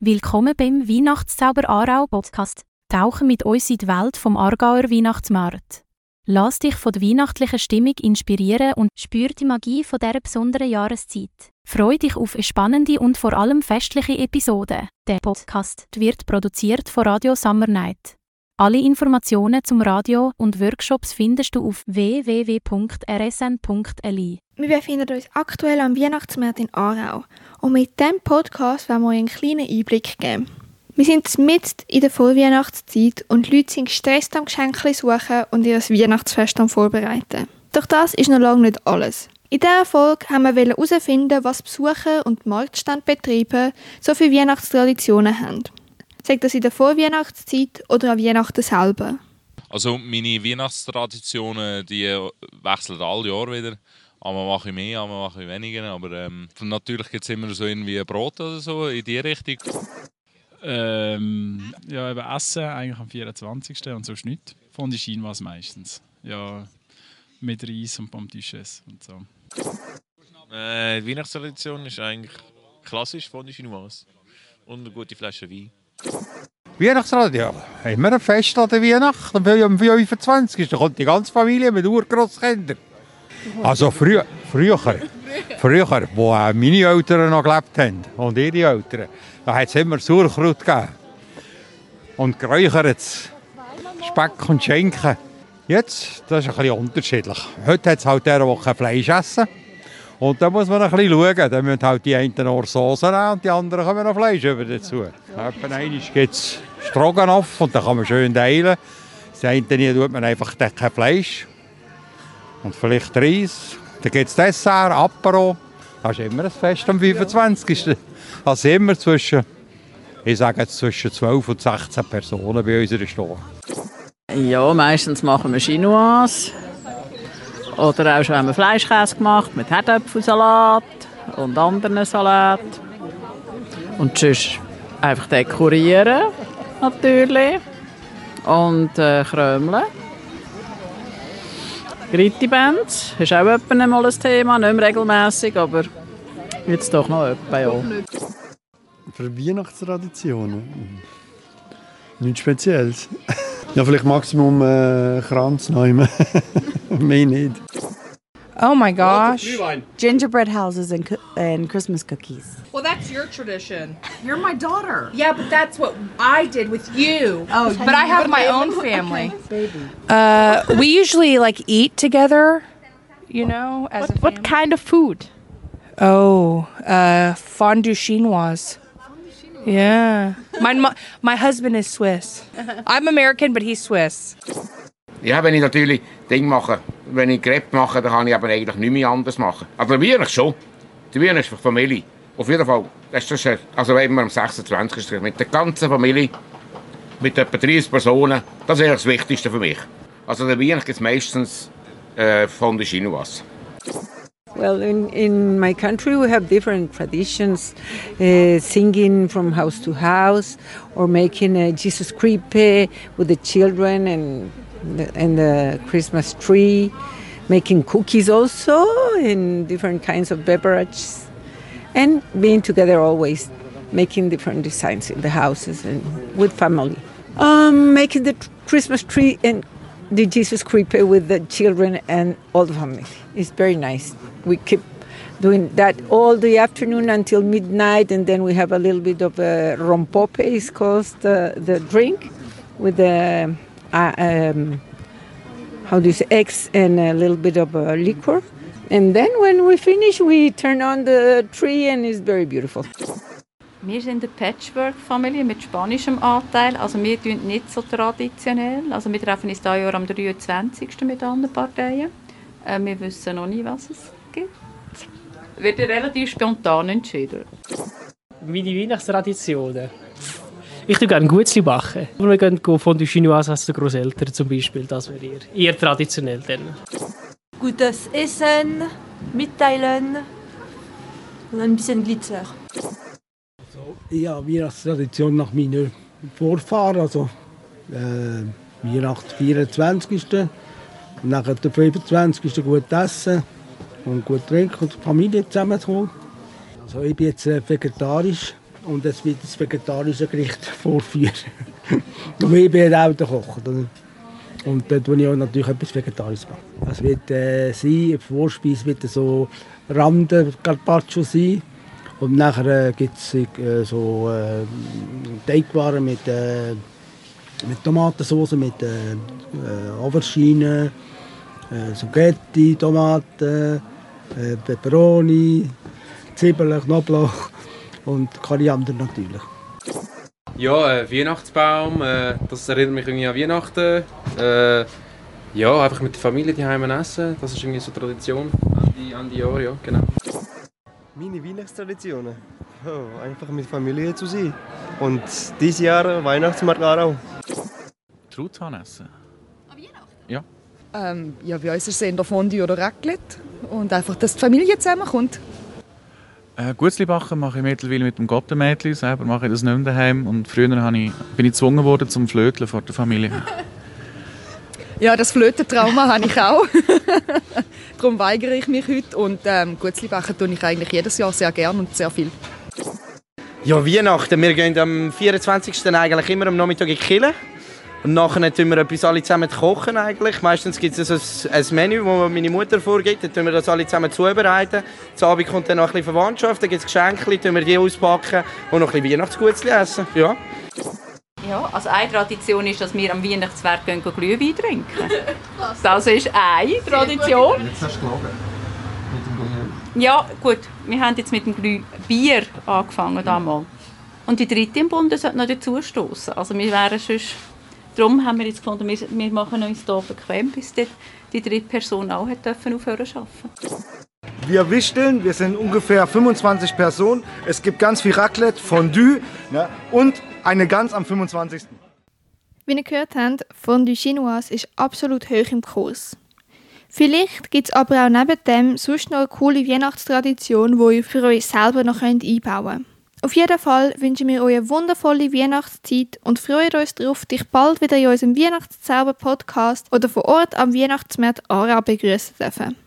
Willkommen beim Weihnachtszauber Aarau Podcast. Tauche mit uns in die Welt vom Aargauer Weihnachtsmarkt. Lass dich von der weihnachtlichen Stimmung inspirieren und spür die Magie von dieser besonderen Jahreszeit. Freu dich auf eine spannende und vor allem festliche Episode. Der Podcast wird produziert von Radio Summer Night. Alle Informationen zum Radio und Workshops findest du auf www.rsn.li. Wir befinden uns aktuell am Weihnachtsmarkt in Aarau und mit diesem Podcast wollen wir euch einen kleinen Einblick geben. Wir sind mitten in der Vorweihnachtszeit und die Leute sind gestresst am Geschenke suchen und ihr Weihnachtsfest am vorbereiten. Doch das ist noch lange nicht alles. In dieser Folge haben wir herausfinden, was Besucher und Marktstandbetriebe so für Weihnachtstraditionen haben. Sagt das in der Vorweihnachtszeit oder an Weihnachten selber? Also meine Weihnachtstraditionen, die wechseln alle Jahre wieder. Einmal mache ich mehr, einmal mache ich weniger. Aber ähm, natürlich gibt es immer so irgendwie Brot oder so in die Richtung. Ähm, ja, eben Essen eigentlich am 24. und sonst nicht. Von der Schien was meistens. Ja, mit Reis und Pommes und so. Äh, die Weihnachtstradition ist eigentlich klassisch von der Chinoise und eine gute Flasche Wein. Weihnachtsradio, ja. Immer ein Fest an der Weihnacht. Am 25. Da kommt die ganze Familie mit Urgroßkindern. Also früher, früher, früher, wo meine Eltern noch gelebt haben und ihre Eltern, da hat es immer Sauerkraut gegeben. Und geräuchertes Speck und Schinken. Jetzt, das ist ein bisschen unterschiedlich. Heute hat es halt der, kein Fleisch essen und da muss man ein bisschen schauen. Dann müssen halt die einen nur Soße nehmen und die anderen kommen noch Fleisch über dazu. Etwa einmal gibt es Stroganoff und dann kann man schön teilen. Das eine tut man einfach kein Fleisch und vielleicht Reis. Dann gibt es Dessert, Apero. Das ist immer ein Fest am 25. Das ist immer zwischen, ich sage jetzt zwischen 12 und 16 Personen bei unserer Store. Ja, meistens machen wir Chinoise. Oder auch schon haben wir Fleischkäse gemacht mit Herdöpfelsalat und anderen Salat. Und sonst einfach dekorieren, natürlich. Und äh, krömeln. Gritti-Bands ist auch etwa mal ein Thema, nicht mehr regelmässig, aber jetzt doch noch etwa, ja. Für Weihnachtstraditionen? Nichts Spezielles. Ja, vielleicht Maximum äh, Kranz nehmen. Mehr nicht. Oh my gosh. Gingerbread houses and, and Christmas cookies. Well, that's your tradition. You're my daughter. Yeah, but that's what I did with you. Oh, but I have my own family. Uh, we usually like eat together, you know, as what, what kind of food? Oh, uh, fondue chinoise. Yeah. My, my husband is Swiss. I'm American, but he's Swiss. Ja, wenn ich natürlich Ding mache, wenn ich Crepe mache, dann kann ich aber eigentlich nicht mehr anders machen. Also, Weihnachten schon. Die Weihnachten ist für die Familie. Auf jeden Fall. Das ist das, also wenn wir am 26. mit der ganzen Familie, mit etwa 30 Personen, das ist eigentlich das Wichtigste für mich. Also der Weihnachten gibt es meistens äh, von der Chinoise. Well, in, in my country, we have different traditions uh, singing from house to house or making a Jesus creepy with the children and and the Christmas tree, making cookies also and different kinds of beverages, and being together always, making different designs in the houses and with family. Um, making the Christmas tree and the Jesus creepy with the children and all the family. It's very nice. We keep doing that all the afternoon until midnight, and then we have a little bit of a rompope, it's called the, the drink, with the uh, um, how do you say eggs and a little bit of uh, liquor. And then when we finish, we turn on the tree, and it's very beautiful. Wir sind eine Patchwork-Familie mit spanischem Anteil. Also wir tun nicht so traditionell. Also wir treffen uns dieses Jahr am 23. mit anderen Parteien. Äh, wir wissen noch nie, was es gibt. Wird relativ spontan entschieden. Meine Weihnachtstraditionen. Ich tue gerne Gutzli backen. Wir gehen von der Chinoise als Großeltern zum Beispiel. Das wäre eher, eher traditionell dann. Gutes Essen, mitteilen und ein bisschen Glitzer ja, Weihnachtstradition nach meinen Vorfahren, also äh, Weihnachten 24. Und nachher der 25. gut essen und gut trinken und die Familie zusammenkommen. Also ich bin jetzt äh, vegetarisch und es wird das vegetarische Gericht vorführen. und ich bin auch der Koch. Und dort tue ich auch natürlich etwas Vegetarisches machen. Es wird äh, sein, Vorspeise wird so Rande Carpaccio sein. Und nachher äh, gibt es äh, so äh, Teigwaren mit, äh, mit Tomatensauce, mit äh, äh, Aubergine, äh, Spaghetti, Tomaten, äh, Peperoni, Zwiebeln, Knoblauch und Koriander natürlich. Ja, äh, Weihnachtsbaum, äh, das erinnert mich irgendwie an Weihnachten. Äh, ja, einfach mit der Familie die essen, das ist irgendwie so Tradition Ende, Ende Jahr, ja, genau. Meine Weihnachtstraditionen? Oh, einfach mit Familie zu sein. Und dieses Jahr Weihnachtsmarkt auch. Truthahn essen. An Weihnachten? Ja. Ähm, ja, bei uns ist es eher Fondue oder Raclette. Und einfach, dass die Familie zusammenkommt. Äh, Gutzli backen mache ich mittlerweile mit dem Gottenmädchen. Selber mache ich das nicht mehr daheim. Und früher ich, bin ich gezwungen worden zum Flöteln vor der Familie. Ja, das Flötentrauma habe ich auch. Darum weigere ich mich heute. Und ähm, Gutzli backen tue ich eigentlich jedes Jahr sehr gern und sehr viel. Ja, Weihnachten. Wir gehen am 24. eigentlich immer am Nachmittag in die Kirche. Und nachher tun wir etwas alle zusammen kochen eigentlich. Meistens gibt es ein, ein Menü, das meine Mutter vorgibt. Dann tun wir das alle zusammen zubereiten. Zu Abend kommt dann noch ein bisschen Verwandtschaft, dann gibt es Geschenke, dann wir die auspacken und noch ein bisschen Weihnachtsgutzli essen. Ja. Ja, also eine Tradition ist, dass wir am Weihnachtswerk gehen, Glühwein trinken. Das ist eine Tradition. Jetzt hast du gelogen. Mit dem Glühwein. Ja, gut. Wir haben jetzt mit dem Glüh Bier angefangen damals. Und die dritte im Bund sollte noch dazu stoßen. Also wir wären sonst... Darum haben wir jetzt gefunden, wir, wir machen uns hier bequem, bis die, die dritte Person auch hat dürfen aufhören zu arbeiten. Wir wichteln, wir sind ungefähr 25 Personen. Es gibt ganz viel Raclette, Fondue ne, und eine Gans am 25. Wie ihr gehört habt, Fondue Chinoise ist absolut hoch im Kurs. Vielleicht gibt es aber auch neben dem sonst noch eine coole Weihnachtstradition, die ihr für euch selber noch einbauen könnt. Auf jeden Fall wünschen wir euch eine wundervolle Weihnachtszeit und freuen uns darauf, dich bald wieder in unserem Weihnachtszauber-Podcast oder vor Ort am Weihnachtsmarkt Aarau begrüßen dürfen.